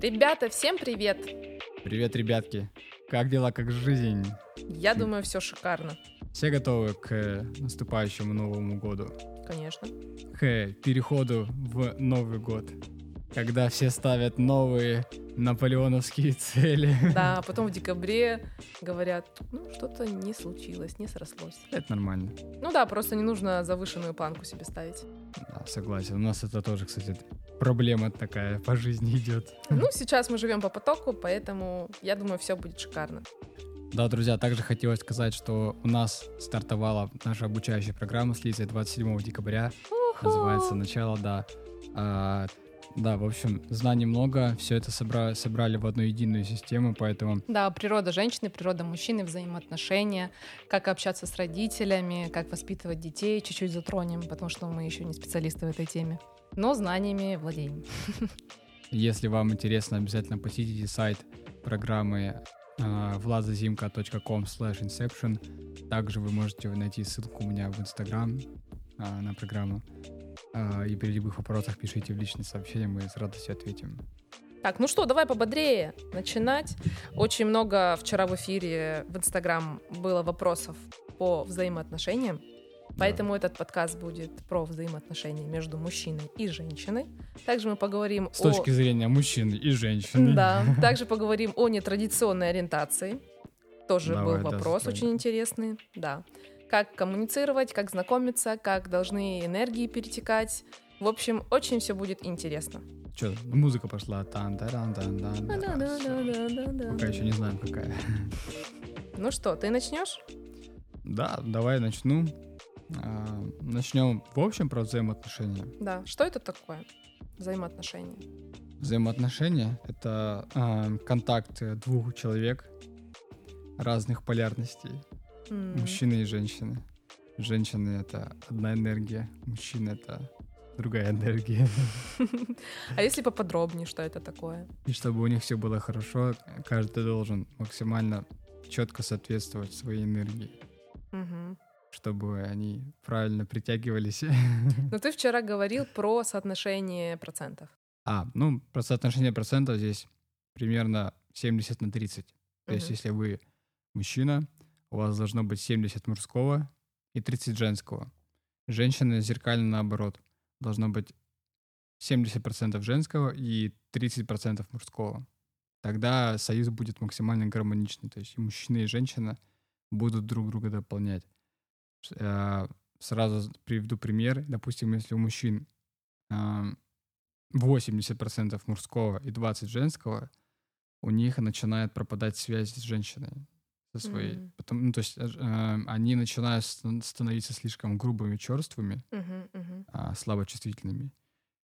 Ребята, всем привет! Привет, ребятки! Как дела, как жизнь? Я думаю, все шикарно. Все готовы к э, наступающему Новому году? Конечно. К переходу в Новый год, когда все ставят новые наполеоновские цели. Да, а потом в декабре говорят, ну, что-то не случилось, не срослось. Это нормально. Ну да, просто не нужно завышенную планку себе ставить. Да, согласен. У нас это тоже, кстати, проблема такая по жизни идет. Ну, сейчас мы живем по потоку, поэтому я думаю, все будет шикарно. Да, друзья, также хотелось сказать, что у нас стартовала наша обучающая программа с Лизой 27 декабря. Называется «Начало», да. Да, в общем, знаний много, все это собра- собрали в одну единую систему, поэтому Да, природа женщины, природа мужчины, взаимоотношения, как общаться с родителями, как воспитывать детей, чуть-чуть затронем, потому что мы еще не специалисты в этой теме. Но знаниями владеем. если вам интересно, обязательно посетите сайт программы vladazimka.com slash inception. Также вы можете найти ссылку у меня в Инстаграм а, на программу. А, И при любых вопросах пишите в личные сообщения, мы с радостью ответим. Так, ну что, давай пободрее начинать. Очень много вчера в эфире в Инстаграм было вопросов по взаимоотношениям. Поэтому этот подкаст будет про взаимоотношения между мужчиной и женщиной. Также мы поговорим С о... точки зрения мужчины и женщины. Да, также поговорим о нетрадиционной ориентации. Тоже Давай, был да, вопрос давай. очень интересный. Да. Как коммуницировать, как знакомиться, как должны энергии перетекать. В общем, очень все будет интересно. Че, музыка пошла. тан таран тан тан Да-да-да-да-да-да. Пока еще не знаем, какая. Ну что, ты начнешь? Да, давай начну. А, Начнем, в общем, про взаимоотношения. Да. Что это такое? Взаимоотношения. Взаимоотношения — это а, контакт э, двух человек разных полярностей. Мужчины и женщины. Женщины — это одна энергия, мужчина — это другая энергия. А если поподробнее, что это такое? И чтобы у них все было хорошо, каждый должен максимально четко соответствовать своей энергии, Мгм. чтобы они правильно притягивались. Но ты вчера говорил про соотношение процентов. А, ну, про соотношение процентов здесь примерно 70 на 30. То есть, Мгм. если вы мужчина, у вас должно быть 70 мужского и 30 женского. Женщина зеркально наоборот. Должно быть 70% женского и 30% мужского. Тогда союз будет максимально гармоничный. То есть и мужчина, и женщина будут друг друга дополнять. Э, Сразу приведу пример. Допустим, если у мужчин а, 80% мужского и 20% женского, у них начинает пропадать связь с женщиной со своей. М. Потом, ну, то есть э, э, они начинают ст- становиться слишком грубыми, черствыми, Мгм, мгм. а, слабочувствительными.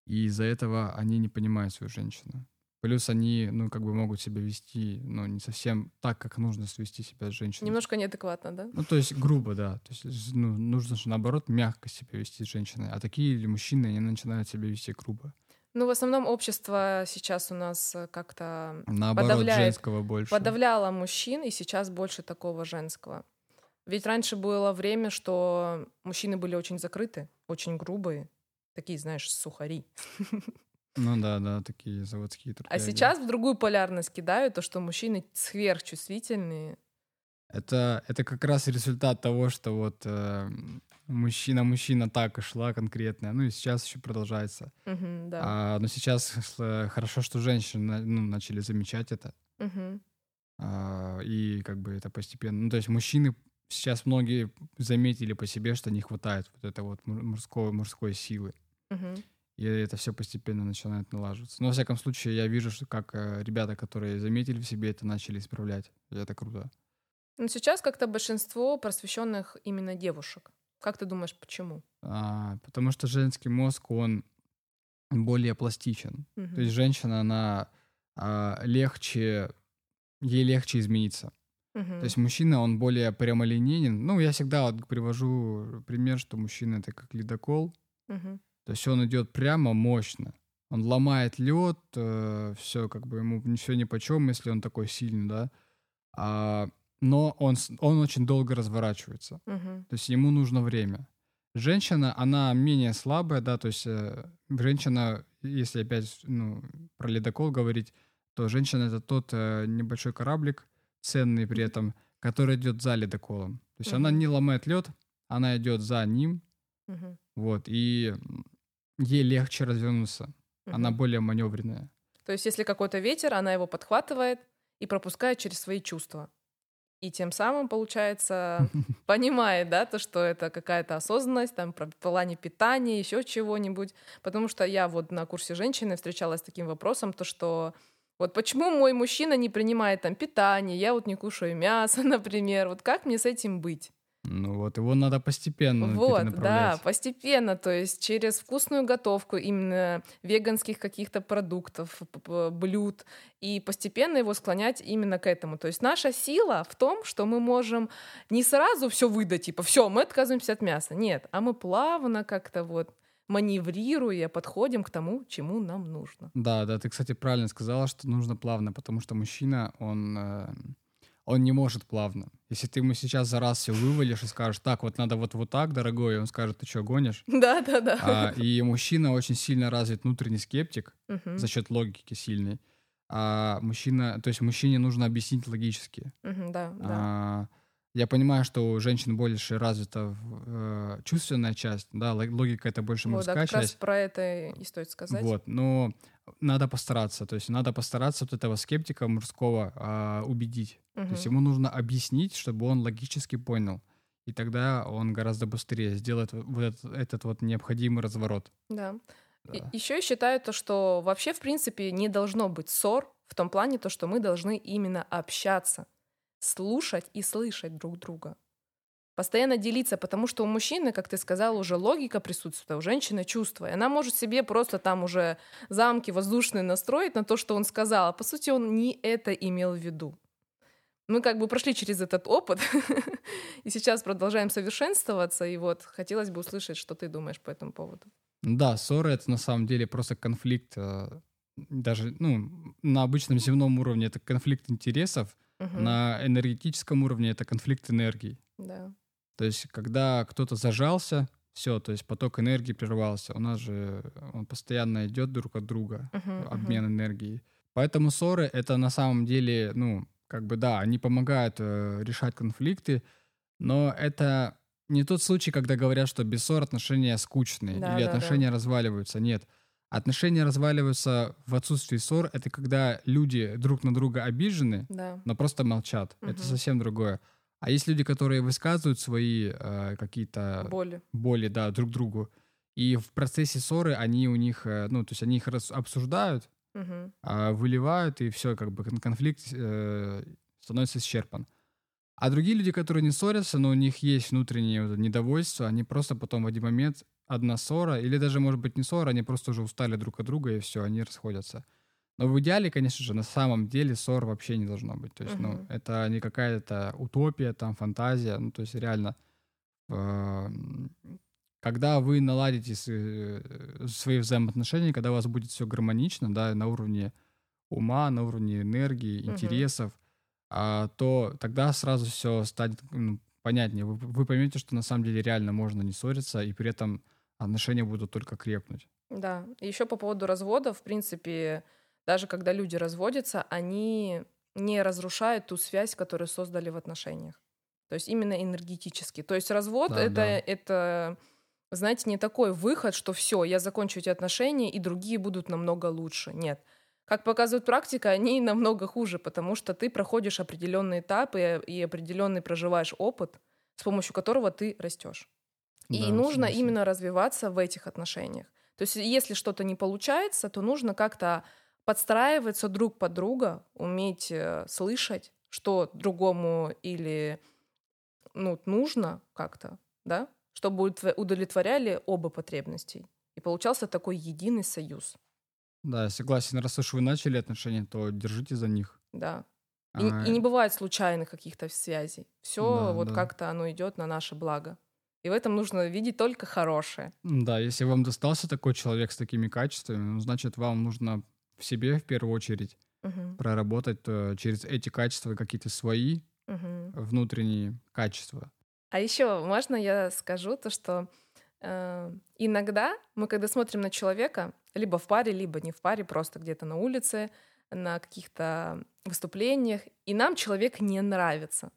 И из-за этого они не понимают свою женщину. Плюс они, ну, как бы могут себя вести, ну, не совсем так, как нужно свести себя с женщиной. Немножко неадекватно, да? Ну, то есть грубо, да. То есть, ну, нужно же, наоборот, мягко себя вести с женщиной. А такие или мужчины, они начинают себя вести грубо. Ну, в основном общество сейчас у нас э, как-то Наоборот, Подавляет- женского больше. подавляло мужчин, и сейчас больше такого женского. Ведь раньше было время, что мужчины были очень закрыты, очень грубые, такие, знаешь, сухари. Ну да, да, такие заводские А трудяги. сейчас в другую полярность кидают, то, что мужчины сверхчувствительные. Это, это как раз результат того, что вот э, мужчина-мужчина так и шла конкретная. Ну и сейчас еще продолжается. Мгм, да. А, но сейчас хорошо, что женщины ну, начали замечать это. Мгм. А, и как бы это постепенно... Ну то есть мужчины сейчас многие заметили по себе, что не хватает вот этой вот мужской, мужской силы. Мгм. И это все постепенно начинает налаживаться. Но, во всяком случае, я вижу, что как э, ребята, которые заметили в себе это, начали исправлять. И это круто. Но сейчас как-то большинство просвещенных именно девушек. Как ты думаешь, почему? А, потому что женский мозг, он более пластичен. Мгм. То есть женщина, она а, легче, ей легче измениться. Мгм. То есть мужчина, он более прямолинейен. Ну, я всегда вот привожу пример, что мужчина это как ледокол. Мгм. То есть он идет прямо мощно. Он ломает лед, все как бы ему все ни по чем, если он такой сильный, да. А, но он, он очень долго разворачивается. Мгм. То есть ему нужно время. Женщина, она менее слабая, да, то есть э, женщина, если опять ну, про ледокол говорить, то женщина это тот э, небольшой кораблик, ценный при этом, который идет за ледоколом. То есть она Мгм. не ломает лед, она идет за ним, Мгм. вот, и ей легче развернуться. Она Мгм. более маневренная. То есть, если какой-то ветер, она его подхватывает и пропускает через свои чувства. И тем самым, получается, понимает, да, то, что это какая-то осознанность, там, про плане питания, еще чего-нибудь. Потому что я вот на курсе женщины встречалась с таким вопросом, то, что вот почему мой мужчина не принимает там питание, я вот не кушаю мясо, например, вот как мне с этим быть? Ну вот, его надо постепенно Вот, да, постепенно, то есть через вкусную готовку именно веганских каких-то продуктов, блюд, и постепенно его склонять именно к этому. То есть наша сила в том, что мы можем не сразу все выдать, типа, все, мы отказываемся от мяса. Нет, а мы плавно как-то вот маневрируя подходим к тому, чему нам нужно. Да, да, ты, кстати, правильно сказала, что нужно плавно, потому что мужчина, он, э, он не может плавно. Если ты ему сейчас за раз все вывалишь и скажешь, так, вот надо вот, вот так, дорогой, он скажет, ты что, гонишь? Да, да, да. А, и мужчина очень сильно развит внутренний скептик Мгм, за счет логики сильной. А мужчина, то есть мужчине нужно объяснить логически. мгм, Да, да. А, я понимаю, что у женщин больше развита э, чувственная часть, да, лог- логика это больше Вот, да, мужская как раз часть. про это и стоит сказать. Вот, но надо постараться, то есть надо постараться вот этого скептика мужского а, убедить. То есть ему нужно объяснить, чтобы он логически понял. И тогда он гораздо быстрее сделает вот этот, этот вот необходимый разворот. Да. Да. Еще я считаю то, что вообще, в принципе, не должно быть ссор в том плане, то, что мы должны именно общаться, слушать и слышать друг друга. Постоянно делиться, потому что у мужчины, как ты сказал, уже логика присутствует, а у женщины чувство. И она может себе просто там уже замки воздушные настроить на то, что он сказал. А по сути, он не это имел в виду. Мы как бы прошли через этот опыт, и сейчас продолжаем совершенствоваться. И вот хотелось бы услышать, что ты думаешь по этому поводу. Да, ссоры это на самом деле просто конфликт, э, даже ну, на обычном земном уровне это конфликт интересов, На энергетическом уровне это конфликт энергий. Да. То есть, когда кто-то зажался, все, то есть поток энергии прервался. У нас же он постоянно идет друг от друга, мгм. обмен энергией. Поэтому ссоры это на самом деле, ну, как бы да, они помогают э, решать конфликты, но это не тот случай, когда говорят, что без ссор отношения скучные Да, или да, да. отношения разваливаются. Нет. Отношения разваливаются в отсутствии ссор. Это когда люди друг на друга обижены, Да. но просто молчат. Это Мгм. совсем другое. А есть люди, которые высказывают свои э, какие-то Боли. боли, да, друг другу. И в процессе ссоры они у них, э, ну, то есть они их рас- обсуждают, Мгм. а, выливают, и все, как бы кон- конфликт э, становится исчерпан. А другие люди, которые не ссорятся, но у них есть внутреннее вот это недовольство, они просто потом в один момент одна ссора, или даже, может быть, не ссора, они просто уже устали друг от друга, и все, они расходятся. Но в идеале, конечно же, на самом деле ссор вообще не должно быть. То есть, ну, это не какая-то утопия, там, фантазия. Ну, то есть, реально, э, когда вы наладите с- э, свои взаимоотношения, когда у вас будет все гармонично, да, на уровне ума, на уровне энергии, интересов, а, то тогда сразу все станет ну, понятнее. Вы, вы поймете, что на самом деле реально можно не ссориться, и при этом отношения будут только крепнуть. Да. Еще по поводу развода, в принципе, даже когда люди разводятся, они не разрушают ту связь, которую создали в отношениях. То есть именно энергетически. То есть развод Да, это, да. это, знаете, не такой выход, что все, я закончу эти отношения, и другие будут намного лучше. Нет. Как показывает практика, они намного хуже, потому что ты проходишь определенные этапы и определенный проживаешь опыт, с помощью которого ты растешь. И Да, нужно согласен. именно развиваться в этих отношениях. То есть, если что-то не получается, то нужно как-то подстраиваться друг под друга, уметь э, слышать, что другому или ну, нужно как-то, да, чтобы удовлетво- удовлетворяли оба потребностей. И получался такой единый союз, Да, я согласен. Раз уж вы начали отношения, то держите за них. да. И, А, и не бывает случайных каких-то связей. Все Да, вот да. как-то оно идет на наше благо. И в этом нужно видеть только хорошее. Да, если вам достался такой человек с такими качествами, ну, значит, вам нужно в себе в первую очередь Мгм, проработать э, через эти качества какие-то свои мгм. внутренние качества. А еще можно я скажу то, что э, иногда мы, когда смотрим на человека, либо в паре, либо не в паре, просто где-то на улице, на каких-то выступлениях, и нам человек не нравится.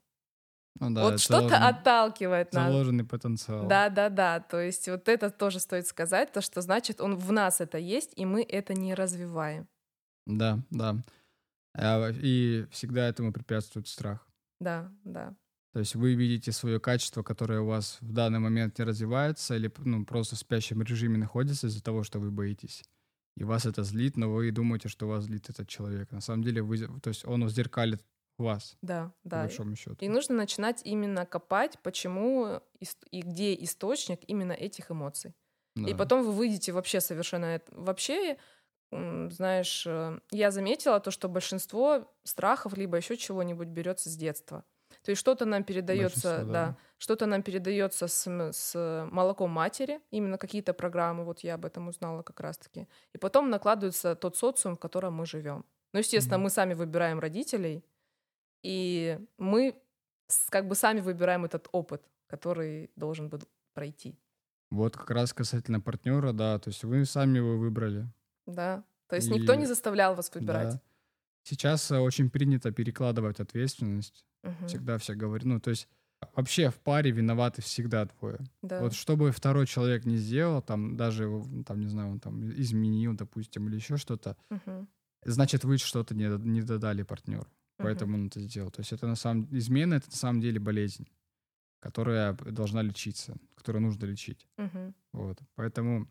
Ну да, вот что-то отталкивает нас. Заложенный потенциал. Да, да, да. То есть вот это тоже стоит сказать, то что значит он в нас это есть, и мы это не развиваем. Да, да. А, И всегда этому препятствует страх. Да, да. То есть вы видите свое качество, которое у вас в данный момент не развивается или ну, просто в спящем режиме находится из-за того, что вы боитесь. И вас это злит, но вы думаете, что вас злит этот человек. На самом деле, вы, то есть он зеркалит вас, Да, по да. большому счету. И нужно начинать именно копать, почему и где источник именно этих эмоций. И Да. потом вы выйдете вообще совершенно... Вообще, знаешь, э, я заметила то, что большинство страхов либо еще чего-нибудь берется с детства. То есть что-то нам передается, да, да. что-то нам передается с, с молоком матери, именно какие-то программы, вот я об этом узнала как раз-таки. И потом накладывается тот социум, в котором мы живем. Ну, естественно, Мгм. мы сами выбираем родителей, и мы как бы сами выбираем этот опыт, который должен был пройти. Вот как раз касательно партнера, да, то есть вы сами его выбрали. Да. То есть никто И- не заставлял вас выбирать. Да. Сейчас э, очень принято перекладывать ответственность. Мгм. Всегда все говорят. Ну, то есть вообще в паре виноваты всегда двое. Да. Вот что бы второй человек не сделал, там даже, там, не знаю, он там изменил, допустим, или еще что-то, Мгм. значит, вы что-то не, не додали партнеру. Поэтому он это сделал. То есть это на самом измена это на самом деле болезнь, которая должна лечиться, которую нужно лечить. Мгм. Вот. Поэтому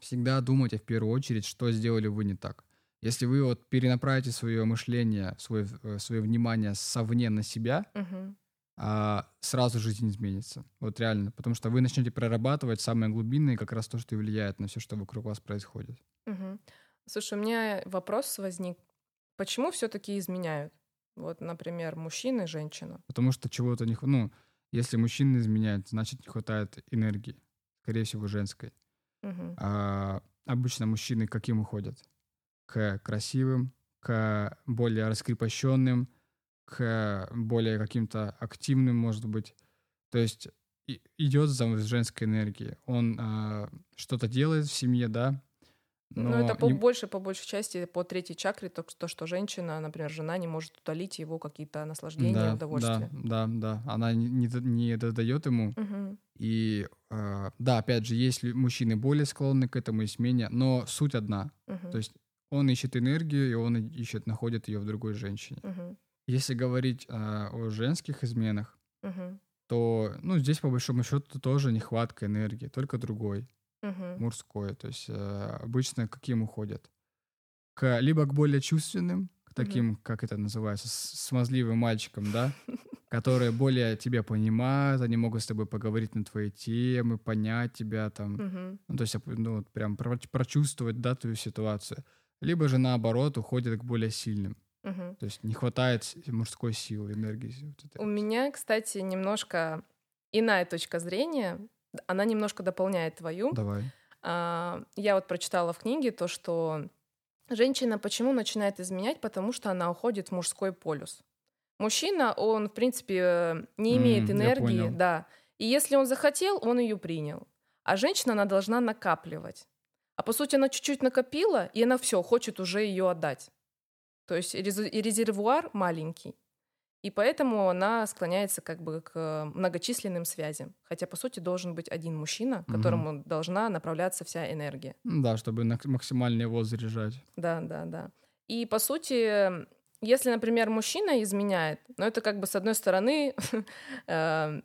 всегда думайте в первую очередь, что сделали вы не так. Если вы вот перенаправите свое мышление, свое, э, свое внимание совне на себя, Мгм. а, сразу жизнь изменится. Вот реально. Потому что вы начнете прорабатывать самое глубинное, как раз то, что и влияет на все, что вокруг вас происходит. Мгм. Слушай, у меня вопрос возник. Почему все-таки изменяют? Вот, например, мужчина и женщина. Потому что чего-то не хватает. Ну, если мужчина изменяет, значит, не хватает энергии. Скорее всего, женской. Мгм. А обычно мужчины к каким уходят? К красивым, к более раскрепощенным, к более каким-то активным, может быть. То есть идет за женской энергией. Он а, что-то делает в семье, да. Но Ну, это по, не- больше, по большей части, по третьей чакре, то, то, что женщина, например, жена не может утолить его какие-то наслаждения, да, удовольствия. Да, да, да. Она не, не, не додает ему. Мгм. И а, да, опять же, есть мужчины более склонны к этому измене, но суть одна. Мгм. То есть он ищет энергию, и он ищет, находит ее в другой женщине. Мгм. Если говорить а, о женских изменах, Мгм. то, ну, здесь по большому счету тоже нехватка энергии, только другой, Мгм. мужской. То есть э, обычно к каким уходят? К, либо к более чувственным, к таким, как это называется, смазливым мальчикам, да, которые более тебя понимают, они могут с тобой поговорить на твои темы, понять тебя там, ну, то есть, ну, прям про- прочувствовать, да, твою ситуацию. Либо же наоборот уходит к более сильным. Мгм. То есть не хватает мужской силы, энергии. вот. У меня, кстати, немножко иная точка зрения. Она немножко дополняет твою. Давай. А, Я вот прочитала в книге то, что женщина почему начинает изменять, потому что она уходит в мужской полюс. Мужчина, он, в принципе, не имеет я энергии, да. И если он захотел, он ее принял. А женщина, она должна накапливать. А по сути, она чуть-чуть накопила, и она все, хочет уже ее отдать. То есть и резервуар маленький. И поэтому она склоняется как бы к многочисленным связям. Хотя, по сути, должен быть один мужчина, Мгм. которому должна направляться вся энергия. Да, чтобы максимально его заряжать. Да, да, да. И, по сути, если, например, мужчина изменяет, ну, это как бы, с одной стороны, э,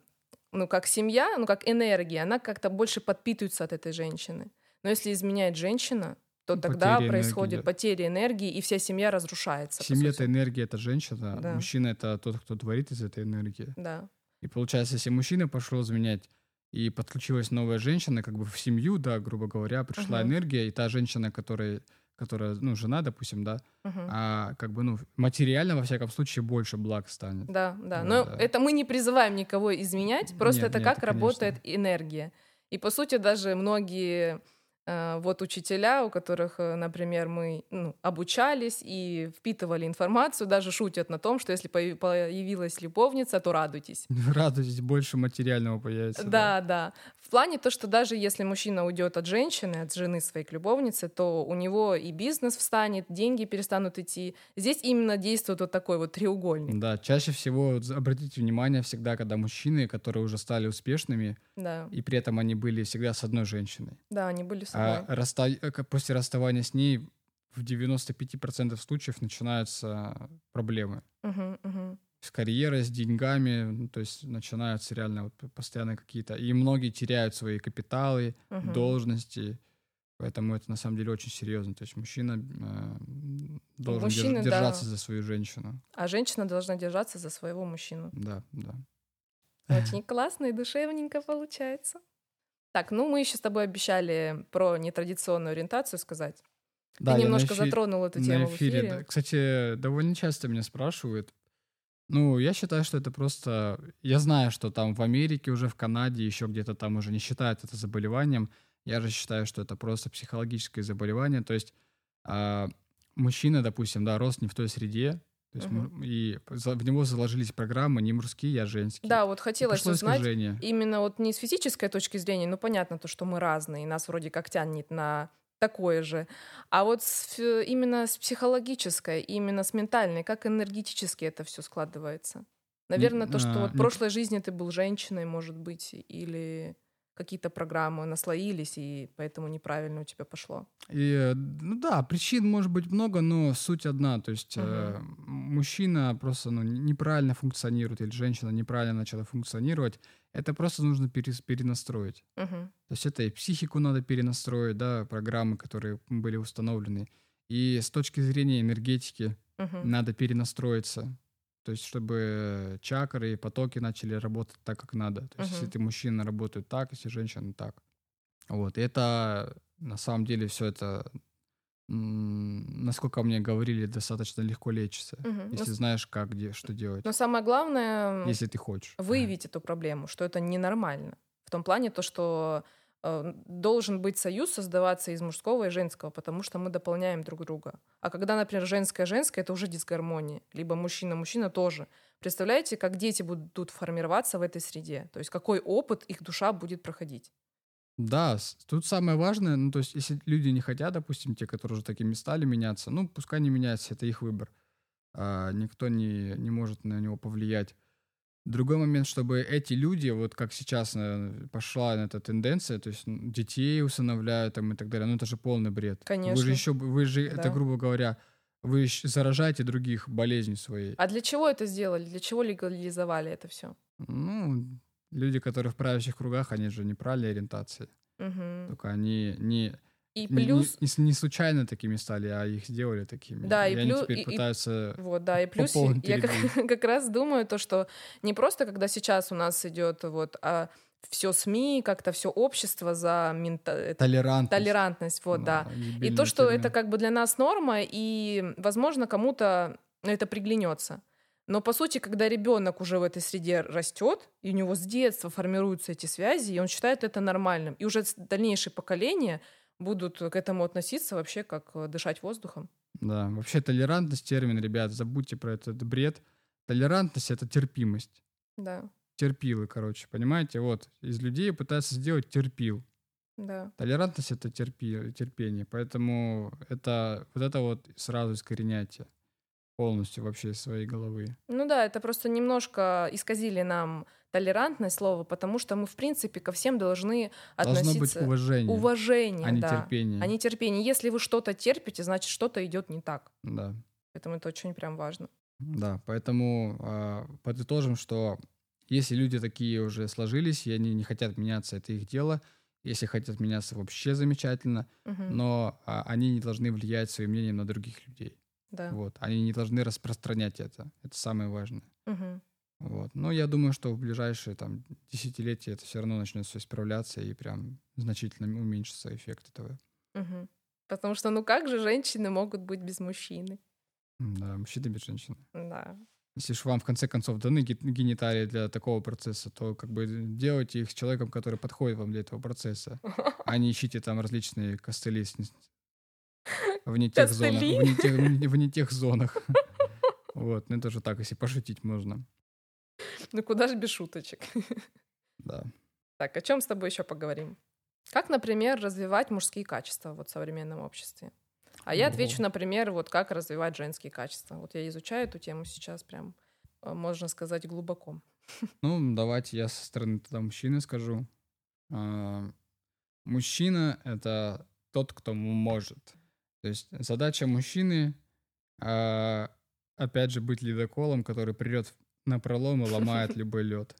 ну, как семья, ну, как энергия, она как-то больше подпитывается от этой женщины. Но если изменяет женщина, то тогда Потеря происходит энергии. потеря энергии, и вся семья разрушается. Семья — это энергия, это женщина, Да. мужчина — это тот, кто творит из этой энергии. Да. И получается, если мужчина пошел изменять, и подключилась новая женщина, как бы в семью, да, грубо говоря, пришла Мгм. энергия, и та женщина, которая, которая, ну, жена, допустим, да, Мгм. а как бы, ну, материально, во всяком случае, больше благ станет. Да, да. Вот, Но да. это мы не призываем никого изменять, просто Нет, это нет, как конечно. работает энергия. И по сути даже многие вот учителя, у которых, э, например, мы ну, обучались и впитывали информацию, даже шутят на том, что если появилась любовница, то радуйтесь. Радуйтесь, больше материального появится. Да, да. да. В плане то, что даже если мужчина уйдет от женщины, от жены своей к любовнице, то у него и бизнес встанет, деньги перестанут идти. Здесь именно действует вот такой вот треугольник. Да, чаще всего обратите внимание всегда, когда мужчины, которые уже стали успешными, да. и при этом они были всегда с одной женщиной. Да, они были с а расста... Э, после расставания с ней в 95% случаев начинаются проблемы. Угу, угу. С карьерой, с деньгами, ну, то есть начинаются реально вот постоянно какие-то... И многие теряют свои капиталы, угу. должности, Поэтому это на самом деле очень серьезно. То есть мужчина э, должен Мужчины, держаться да. за свою женщину. А женщина должна держаться за своего мужчину. Да, да. Очень классно и душевненько получается. Так, ну мы еще с тобой обещали про нетрадиционную ориентацию сказать. Да, Ты немножко эфир... затронул эту тему на эфире. в эфире. Кстати, довольно часто меня спрашивают. Ну, я считаю, что это просто... Я знаю, что там в Америке, уже в Канаде, еще где-то там уже не считают это заболеванием. Я же считаю, что это просто психологическое заболевание. То есть а, мужчина, допустим, да, рос не в той среде, то есть угу. мы, и в него заложились программы не мужские, а женские. Да, вот хотелось узнать искажение. именно вот не с физической точки зрения, ну понятно то, что мы разные, и нас вроде как тянет на такое же, а вот с, именно с психологической, именно с ментальной, как энергетически это все складывается. Наверное, не, то, что а, вот в прошлой жизни ты был женщиной, может быть, или какие-то программы наслоились, и поэтому неправильно у тебя пошло. И, ну да, причин может быть много, но суть одна. То есть угу. э, мужчина просто ну, неправильно функционирует, или женщина неправильно начала функционировать. Это просто нужно перенастроить. Угу. То есть это и психику надо перенастроить, да, программы, которые были установлены. И с точки зрения энергетики угу. надо перенастроиться. То есть, чтобы чакры и потоки начали работать так, как надо. То есть, uh-huh. если ты мужчина, работает так, если женщина так. Вот. И это на самом деле все это, насколько мне говорили, достаточно легко лечится, uh-huh. если Но... знаешь, как, где, что делать. Но самое главное, если ты хочешь, выявить uh-huh. эту проблему, что это ненормально. В том плане то, что должен быть союз создаваться из мужского и женского, потому что мы дополняем друг друга. А когда, например, женское-женское, это уже дисгармония. Либо мужчина-мужчина тоже. Представляете, как дети будут формироваться в этой среде? То есть какой опыт их душа будет проходить? Да, тут самое важное, ну, то есть, если люди не хотят, допустим, те, которые уже такими стали меняться, ну, пускай не меняются, это их выбор. А, никто не, не может на него повлиять. Другой момент, чтобы эти люди, вот как сейчас пошла эта тенденция, то есть детей усыновляют там и так далее, ну это же полный бред. Конечно. Вы же еще, вы же, да. это грубо говоря, вы заражаете других болезнью своей. А для чего это сделали? Для чего легализовали это все? Ну, люди, которые в правящих кругах, они же неправильной ориентации. Угу. Только они не и плюс... Не, не, не случайно такими стали, а их сделали такими. Да, и, и плюс... они теперь и, пытаются Вот, да, и плюс я как, как раз думаю то, что не просто, когда сейчас у нас идет вот... А, все СМИ, как-то все общество за мента... толерантность. толерантность, вот, да. да. И то, что термин. это как бы для нас норма, и, возможно, кому-то это приглянется. Но по сути, когда ребенок уже в этой среде растет, и у него с детства формируются эти связи, и он считает это нормальным, и уже дальнейшее поколение будут к этому относиться вообще как э, дышать воздухом. Да, вообще толерантность термин, ребят, забудьте про этот бред. Толерантность — это терпимость. Да. Терпилы, короче, понимаете? Вот, из людей пытаются сделать терпил. Да. Толерантность — это терпи, терпение, поэтому это вот это вот сразу искореняйте полностью вообще из своей головы. Ну да, это просто немножко исказили нам толерантность слова, потому что мы, в принципе, ко всем должны относиться... Должно быть уважение. Уважение, а не да. терпение. А не терпение. Если вы что-то терпите, значит, что-то идет не так. Да. Поэтому это очень прям важно. Да, поэтому э, подытожим, что если люди такие уже сложились, и они не хотят меняться, это их дело. Если хотят меняться, вообще замечательно. Угу. Но а, они не должны влиять своим мнением на других людей. Да. Вот. Они не должны распространять это. Это самое важное. Угу. Вот. Но я думаю, что в ближайшие там, десятилетия это все равно начнет все исправляться и прям значительно уменьшится эффект этого. Угу. Потому что ну как же женщины могут быть без мужчины? Да, мужчины без женщины. Да. Если же вам в конце концов даны ге- гениталии для такого процесса, то как бы делайте их с человеком, который подходит вам для этого процесса, а не ищите там различные костыли с- в не тех зонах. В не тех, в не- в не тех зонах. Вот, ну это же так, если пошутить можно. Ну куда же без шуточек? Да. Так, о чем с тобой еще поговорим? Как, например, развивать мужские качества вот в современном обществе? А я отвечу, например, вот как развивать женские качества. Вот я изучаю эту тему сейчас прям, э, можно сказать, глубоко. Ну, давайте я со стороны тогда мужчины скажу. А, Мужчина — это тот, кто может. То есть задача мужчины, а, опять же, быть ледоколом, который придет на пролом и ломает любой лед.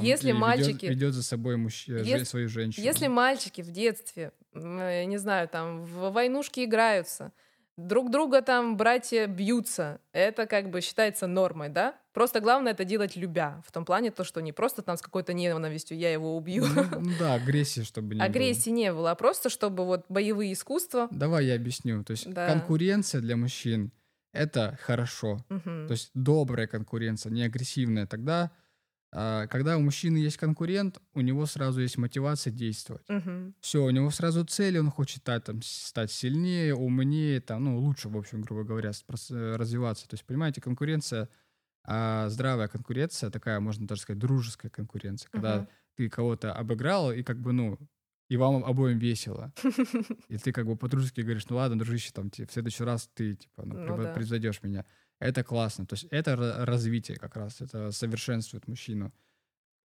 Если мальчики- ведет за собой мужч- э, Ес- же- свою женщину. Если мальчики в детстве, э, не знаю, там в войнушки играются, друг друга там братья бьются, это как бы считается нормой, да? Просто главное это делать любя, в том плане то, что не просто там с какой-то ненавистью я его убью. Ну, да, агрессии, чтобы не было. Агрессии не было, а просто чтобы вот боевые искусства. Давай я объясню. То есть Да. конкуренция для мужчин — это хорошо. Мгм. То есть добрая конкуренция, не агрессивная. Тогда, а, когда у мужчины есть конкурент, у него сразу есть мотивация действовать. Мгм. Все, у него сразу цель, он хочет стать, там, стать сильнее, умнее, там, ну, лучше, в общем, грубо говоря, э, развиваться. То есть, понимаете, конкуренция, а, здравая конкуренция, такая, можно даже сказать, дружеская конкуренция, когда Мгм. ты кого-то обыграл, и как бы, ну, и вам обоим весело. И ты как бы по-дружески говоришь, ну ладно, дружище, там, в следующий раз ты, типа, ну, Ну да. меня. Это классно. То есть это ра- развитие как раз, это совершенствует мужчину.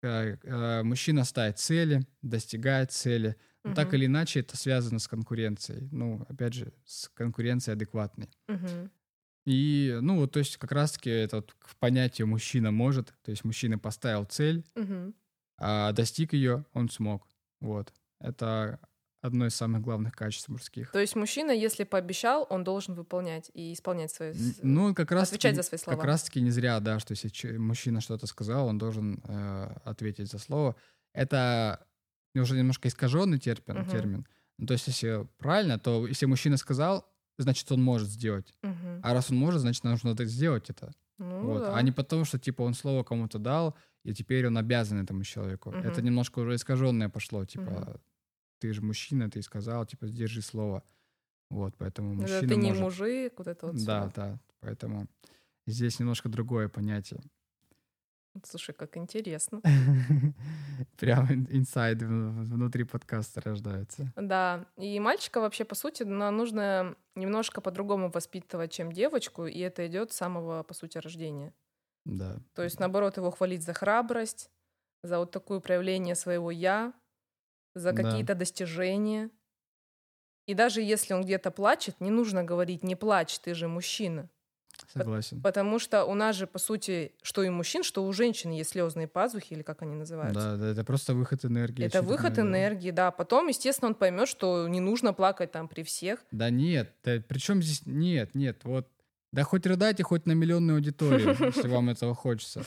Э, э, Мужчина ставит цели, достигает цели. Но так Мгм. или иначе это связано с конкуренцией. Ну, опять же, с конкуренцией адекватной. Мгм. И, ну, вот, то есть как раз-таки это вот в понятие мужчина может. То есть мужчина поставил цель, Мгм. а достиг ее, он смог. Вот. Это одно из самых главных качеств мужских. То есть мужчина, если пообещал, он должен выполнять и исполнять свои... Ну, как раз отвечать за свои слова. Как раз-таки не зря, да, что если мужчина что-то сказал, он должен э, ответить за слово. Это уже немножко искаженный термин, Мгм. термин. Ну, то есть, если правильно, то если мужчина сказал, значит, он может сделать. Мгм. А раз он может, значит, нужно это сделать это. Ну вот. да. А не потому, что, типа, он слово кому-то дал, и теперь он обязан этому человеку. Это Мгм. немножко уже искаженное пошло. Типа, Мгм. ты же мужчина, ты сказал, типа, сдержи слово. Вот, поэтому мужчина Ты не может. мужик, вот это вот Да, всё. да. Поэтому здесь немножко другое понятие. Слушай, как интересно. Прям ин- инсайды внутри подкаста рождаются. Да, и мальчика вообще, по сути, нужно немножко по-другому воспитывать, чем девочку, и это идет с самого, по сути, рождения. Да. То есть, наоборот, его хвалить за храбрость, за вот такое проявление своего «я», за Да. какие-то достижения. И даже если он где-то плачет, не нужно говорить «не плачь, ты же мужчина». Согласен. Потому что у нас же, по сути, что и у мужчин, что у женщин есть слезные пазухи, или как они называются. Да, да, это просто выход энергии. Это выход да. энергии, да. Потом, естественно, он поймет, что не нужно плакать там при всех. Да нет, да, причем здесь нет, нет, вот. Да хоть рыдайте, хоть на миллионную аудиторию, если вам этого хочется.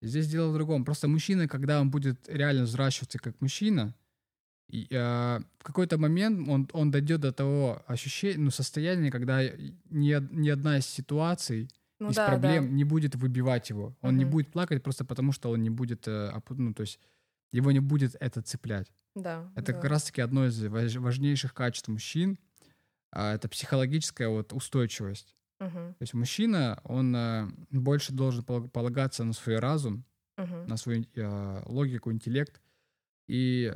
Здесь дело в другом. Просто мужчина, когда он будет реально взращиваться как мужчина, и, а, в какой-то момент он, он дойдет до того ощущения, ну, состояния, когда ни, ни одна из ситуаций, Ну из да, проблем да. не будет выбивать его. Он не Мгм. будет плакать просто потому, что он не будет, э, ну, то есть его не будет это цеплять. Да. Это да. как раз-таки одно из важ- важнейших качеств мужчин. а, Это психологическая вот устойчивость. Мгм, То есть мужчина, он э, больше должен пол- полагаться на свой разум, мгм. на свою э, логику, интеллект. И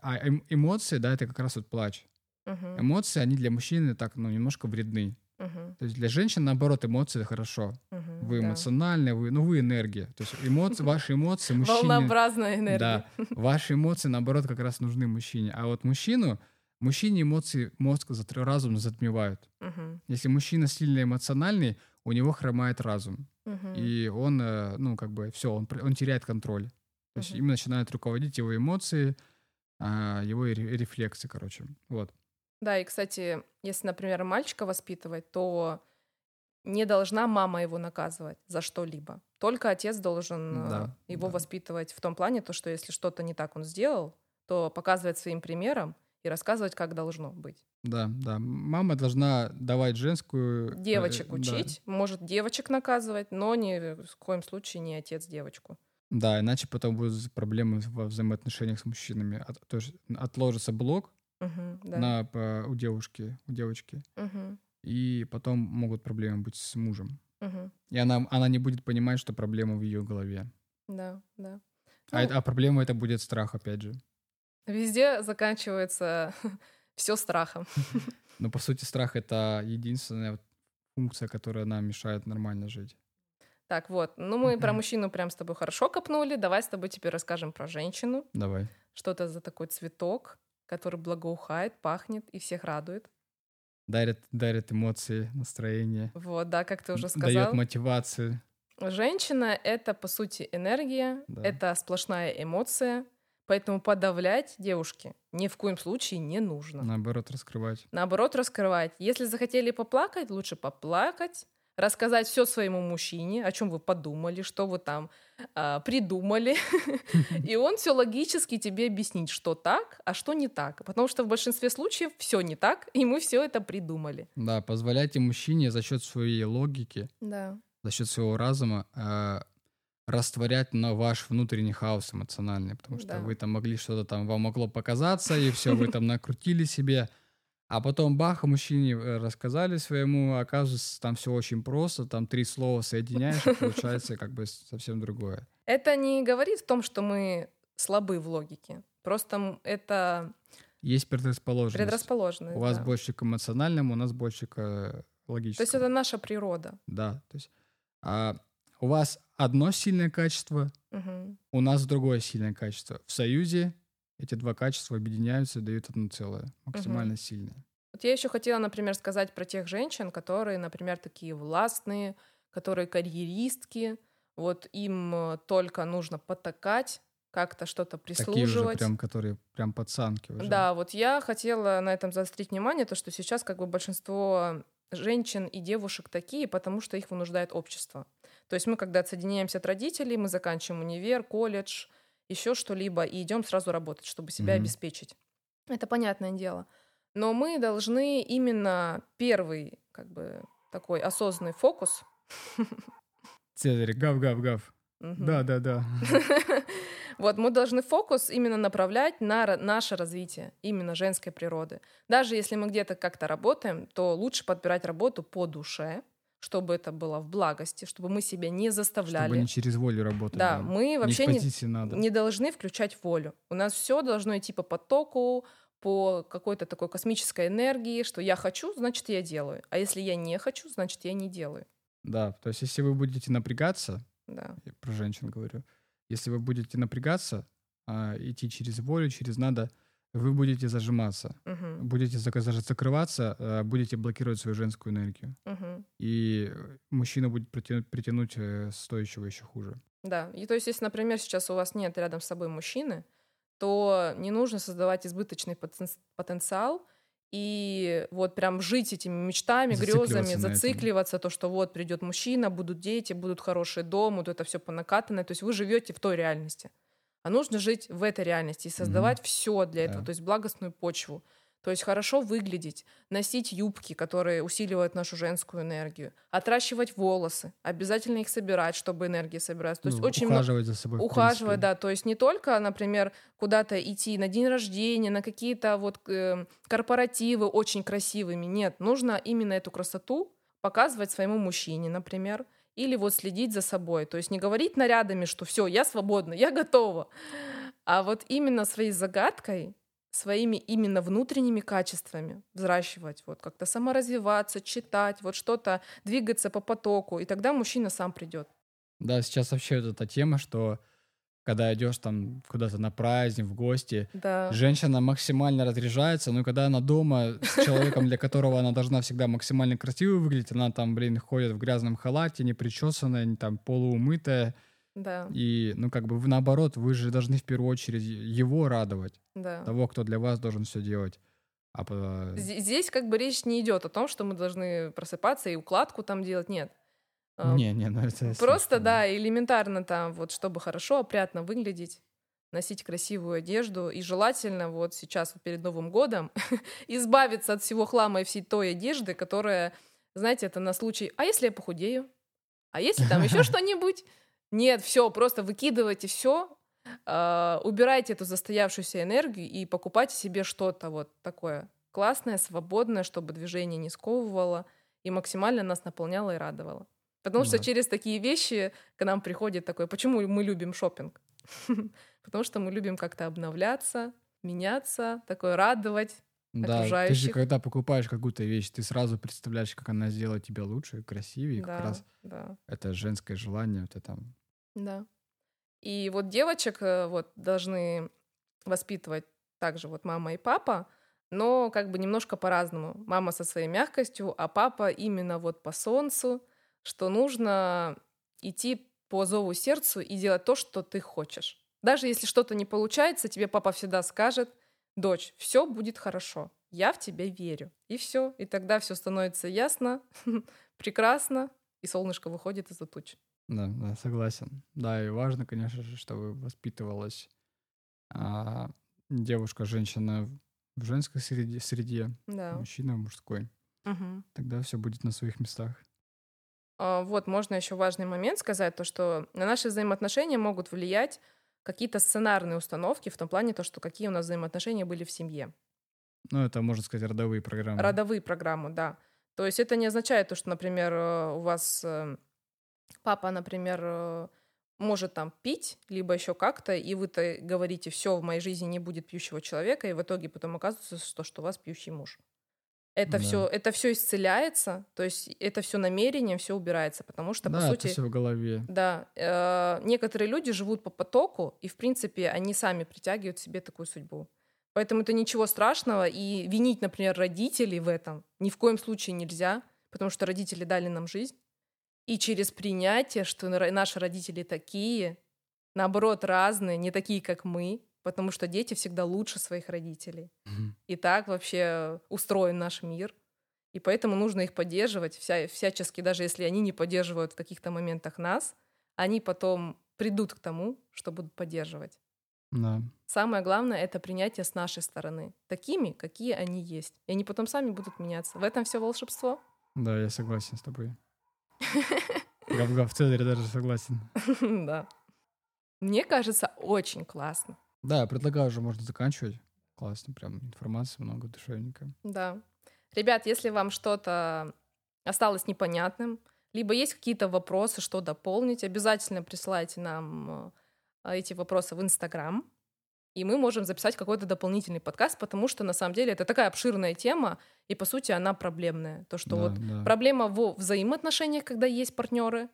а эм- эмоции, да, это как раз вот плач. Мгм, Эмоции, они для мужчины так, ну, немножко вредны. мгм, То есть для женщин, наоборот, эмоции это хорошо. мгм, Вы да. эмоциональные, вы, ну, вы энергия. То есть эмоции, ваши эмоции мужчине... Волнообразная энергия. Да, ваши эмоции, наоборот, как раз нужны мужчине. А вот мужчину, мужчине эмоции мозг, разум затмевают. Мгм, Если мужчина сильно эмоциональный, у него хромает разум. мгм. И он, э, ну, как бы, все, он, он теряет контроль. То есть Мгм. им начинают руководить его эмоции, его ре- рефлексы, короче. Вот. Да, и, кстати, если, например, мальчика воспитывать, то не должна мама его наказывать за что-либо. Только отец должен э, Да, его да. воспитывать в том плане, то, что если что-то не так он сделал, то показывать своим примером и рассказывать, как должно быть. Да, да. Мама должна давать женскую... э, Девочек да. учить, может девочек наказывать, но ни в коем случае не отец девочку. Да, иначе потом будут проблемы во взаимоотношениях с мужчинами. От- то есть отложится блок Мгм, да. на, по- у девушки, у девочки, Мгм, и потом могут проблемы быть с мужем. мгм. И она, она не будет понимать, что проблема в ее голове. Да, да. А, Ну, а проблема это будет страх, опять же. Везде заканчивается все страхом. Но по сути страх это единственная функция, которая нам мешает нормально жить. Так, вот. Ну, мы про мужчину прям с тобой хорошо копнули. Давай с тобой теперь расскажем про женщину. Давай. Что это за такой цветок, который благоухает, пахнет и всех радует. Дарит, дарит эмоции, настроение. Вот, да, как ты уже Дает сказал. мотивацию. Женщина — это, по сути, энергия, Да. это сплошная эмоция, поэтому подавлять девушке ни в коем случае не нужно. Наоборот, раскрывать. Наоборот, раскрывать. Если захотели поплакать, лучше поплакать, рассказать все своему мужчине, о чем вы подумали, что вы там а, придумали, и он все логически тебе объяснит, что так, а что не так. Потому что в большинстве случаев все не так, и мы все это придумали. Да, позволяйте мужчине за счет своей логики, Да. за счет своего разума э, растворять на ваш внутренний хаос эмоциональный, потому что Да. вы там могли что-то там, вам могло показаться, и все, вы там накрутили себе, а потом бах, мужчине э, рассказали своему, оказывается, там все очень просто, там три слова соединяешь, и получается как бы совсем другое. Это не говорит в том, что мы слабы в логике. Просто это Есть предрасположенность. предрасположенность. У вас да. больше к эмоциональному, у нас больше к э, То логическому. есть это наша природа. Да, то есть а, у вас одно сильное качество, Мгм. у нас другое сильное качество. В союзе эти два качества объединяются и дают одно целое, максимально сильное. Вот я еще хотела, например, сказать про тех женщин, которые, например, такие властные, которые карьеристки. Вот им только нужно потакать, как-то что-то Такие уже прислуживать. прям, которые прям пацанки уже. Да, вот я хотела на этом заострить внимание, то, что сейчас как бы большинство женщин и девушек такие, потому что их вынуждает общество. То есть мы, когда отсоединяемся от родителей, мы заканчиваем универ, колледж, еще что-либо, и идем сразу работать, чтобы себя Мгм. обеспечить. Это понятное дело. Но мы должны именно первый, как бы, такой осознанный фокус. Цезарь, гав-гав-гав. Мгм. Да-да-да. Вот мы должны фокус именно направлять на наше развитие, именно женской природы. Даже если мы где-то как-то работаем, то лучше подбирать работу по душе, чтобы это было в благости, чтобы мы себя не заставляли. Чтобы не через волю работать. Да, мы вообще не не, надо. не должны включать волю. У нас все должно идти по потоку, по какой-то такой космической энергии, что я хочу, значит, я делаю. А если я не хочу, значит, я не делаю. Да, то есть если вы будете напрягаться, Да. я про женщин говорю, если вы будете напрягаться, а, идти через волю, через надо, вы будете зажиматься, Мгм. будете закрываться, а, будете блокировать свою женскую энергию. Мгм. И э, мужчина будет притянуть, притянуть э, стоящего еще хуже. Да, и то есть, если, например, сейчас у вас нет рядом с собой мужчины, то не нужно создавать избыточный потен- потенциал и вот прям жить этими мечтами, Зацикливаться грезами, зацикливаться, то, что вот придет мужчина, будут дети, будут хороший дом, вот это все понакатанное. То есть вы живете в той реальности. А нужно жить в этой реальности и создавать все для этого, Да. то есть благостную почву. То есть хорошо выглядеть, носить юбки, которые усиливают нашу женскую энергию, отращивать волосы, обязательно их собирать, чтобы энергия собиралась. То есть Ну, очень много ухаживать за собой. ухаживать, да, то есть не только, например, куда-то идти на день рождения, на какие-то вот э, корпоративы очень красивыми, нет, нужно именно эту красоту показывать своему мужчине, например, или вот следить за собой, то есть не говорить нарядами, что все, я свободна, я готова, а вот именно своей загадкой, своими именно внутренними качествами взращивать, вот как-то саморазвиваться, читать, вот что-то, двигаться по потоку, и тогда мужчина сам придет. Да, сейчас вообще вот эта тема, что когда идешь там куда-то на праздник, в гости, Да. женщина максимально разряжается, но когда она дома с человеком, для которого она должна всегда максимально красиво выглядеть, она там, блин, ходит в грязном халате, не причесанная, не там полуумытая, Да, и, ну, как бы, вы, наоборот, вы же должны в первую очередь его радовать, да. того, кто для вас должен все делать. А Здесь как бы речь не идет о том, что мы должны просыпаться и укладку там делать, нет. А, Не, не, ну это... Просто, да, элементарно там, вот, чтобы хорошо, опрятно выглядеть. носить красивую одежду и желательно вот сейчас вот перед Новым годом избавиться от всего хлама и всей той одежды, которая, знаете, это на случай, а если я похудею? А если там еще что-нибудь? Нет, все, просто выкидывайте все, а, убирайте эту застоявшуюся энергию и покупайте себе что-то вот такое классное, свободное, чтобы движение не сковывало и максимально нас наполняло и радовало. Потому да. что через такие вещи к нам приходит такое, почему мы любим шопинг? Потому что мы любим как-то обновляться, меняться, такое радовать да, ты же когда покупаешь какую-то вещь, ты сразу представляешь, как она сделает тебя лучше, красивее. Да, как раз да. это женское желание, это. Да. И вот девочек э, вот должны воспитывать также вот мама и папа, но как бы немножко по-разному. Мама со своей мягкостью, а папа именно вот по солнцу, что нужно идти по зову сердцу и делать то, что ты хочешь. Даже если что-то не получается, тебе папа всегда скажет, дочь, все будет хорошо, я в тебя верю. И все. И тогда все становится ясно, прекрасно, и солнышко выходит из-за туч. Да, да, согласен. Да, и важно, конечно же, чтобы воспитывалась а, девушка, женщина в женской среде, среде да. мужчина в мужской. Угу. Тогда все будет на своих местах. А, вот, можно еще важный момент сказать, то, что на наши взаимоотношения могут влиять какие-то сценарные установки в том плане, то, что какие у нас взаимоотношения были в семье. Ну, это, можно сказать, родовые программы. Родовые программы, да. То есть это не означает то, что, например, э, у вас э, папа, например, э, может там пить, либо еще как-то, и вы-то говорите, все, в моей жизни не будет пьющего человека, и в итоге потом оказывается, что, что у вас пьющий муж. Это да. все, это все исцеляется, то есть это все намерение, все убирается, потому что да, по сути, это все в голове. Да, э, некоторые люди живут по потоку, и в принципе они сами притягивают себе такую судьбу. Поэтому это ничего страшного, и винить, например, родителей в этом ни в коем случае нельзя, потому что родители дали нам жизнь. И через принятие, что наши родители такие, наоборот, разные, не такие, как мы, потому что дети всегда лучше своих родителей. Mm-hmm. И так вообще устроен наш мир. И поэтому нужно их поддерживать вся, всячески, даже если они не поддерживают в каких-то моментах нас, они потом придут к тому, что будут поддерживать. Да. Самое главное это принятие с нашей стороны, такими, какие они есть. И они потом сами будут меняться. В этом все волшебство. Да, я согласен с тобой. Гав-гав Цезарь даже согласен. Да. Мне кажется, очень классно. Да, предлагаю уже можно заканчивать. Классно, прям информации много, душевненько. Да. Ребят, если вам что-то осталось непонятным, либо есть какие-то вопросы, что дополнить, обязательно присылайте нам э, эти вопросы в Инстаграм, и мы можем записать какой-то дополнительный подкаст, потому что на самом деле это такая обширная тема, и по сути она проблемная. То, что да, вот да. проблема в взаимоотношениях, когда есть партнеры,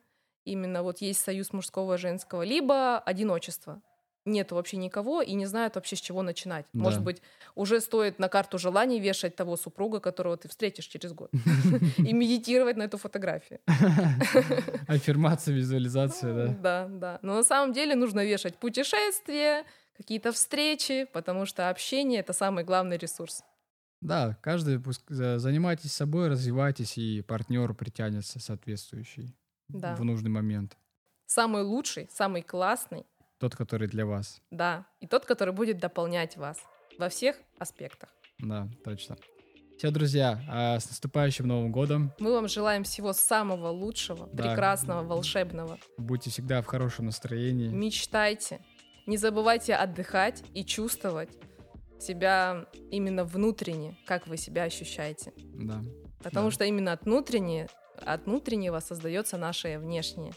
именно вот есть союз мужского и женского, либо одиночество нет вообще никого и не знают вообще с чего начинать. Да. Может быть, уже стоит на карту желаний вешать того супруга, которого ты встретишь через год, и медитировать на эту фотографию. Аффирмация, визуализация, да? Да, да. Но на самом деле нужно вешать путешествия, какие-то встречи, потому что общение — это самый главный ресурс. Да, каждый занимайтесь собой, развивайтесь, и партнер притянется соответствующий да. в нужный момент. Самый лучший, самый классный тот, который для вас. Да, и тот, который будет дополнять вас во всех аспектах. Да, точно. Все, друзья, а с наступающим Новым годом. Мы вам желаем всего самого лучшего, да. прекрасного, волшебного. Будьте всегда в хорошем настроении. Мечтайте. Не забывайте отдыхать и чувствовать себя именно внутренне, как вы себя ощущаете. Да. Потому да. что именно от внутреннего, от внутреннего создается наше внешнее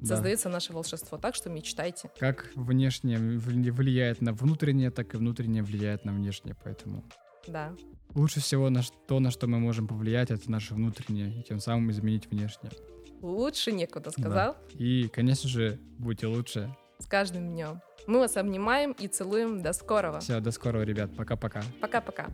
да. создается наше волшебство. Так что мечтайте. Как внешнее влияет на внутреннее, так и внутреннее влияет на внешнее, поэтому... Да. Лучше всего на то, на что мы можем повлиять, это наше внутреннее, и тем самым изменить внешнее. Лучше некуда, сказал. Да. И, конечно же, будьте лучше. С каждым днем. Мы вас обнимаем и целуем. До скорого. Все, до скорого, ребят. Пока-пока. Пока-пока.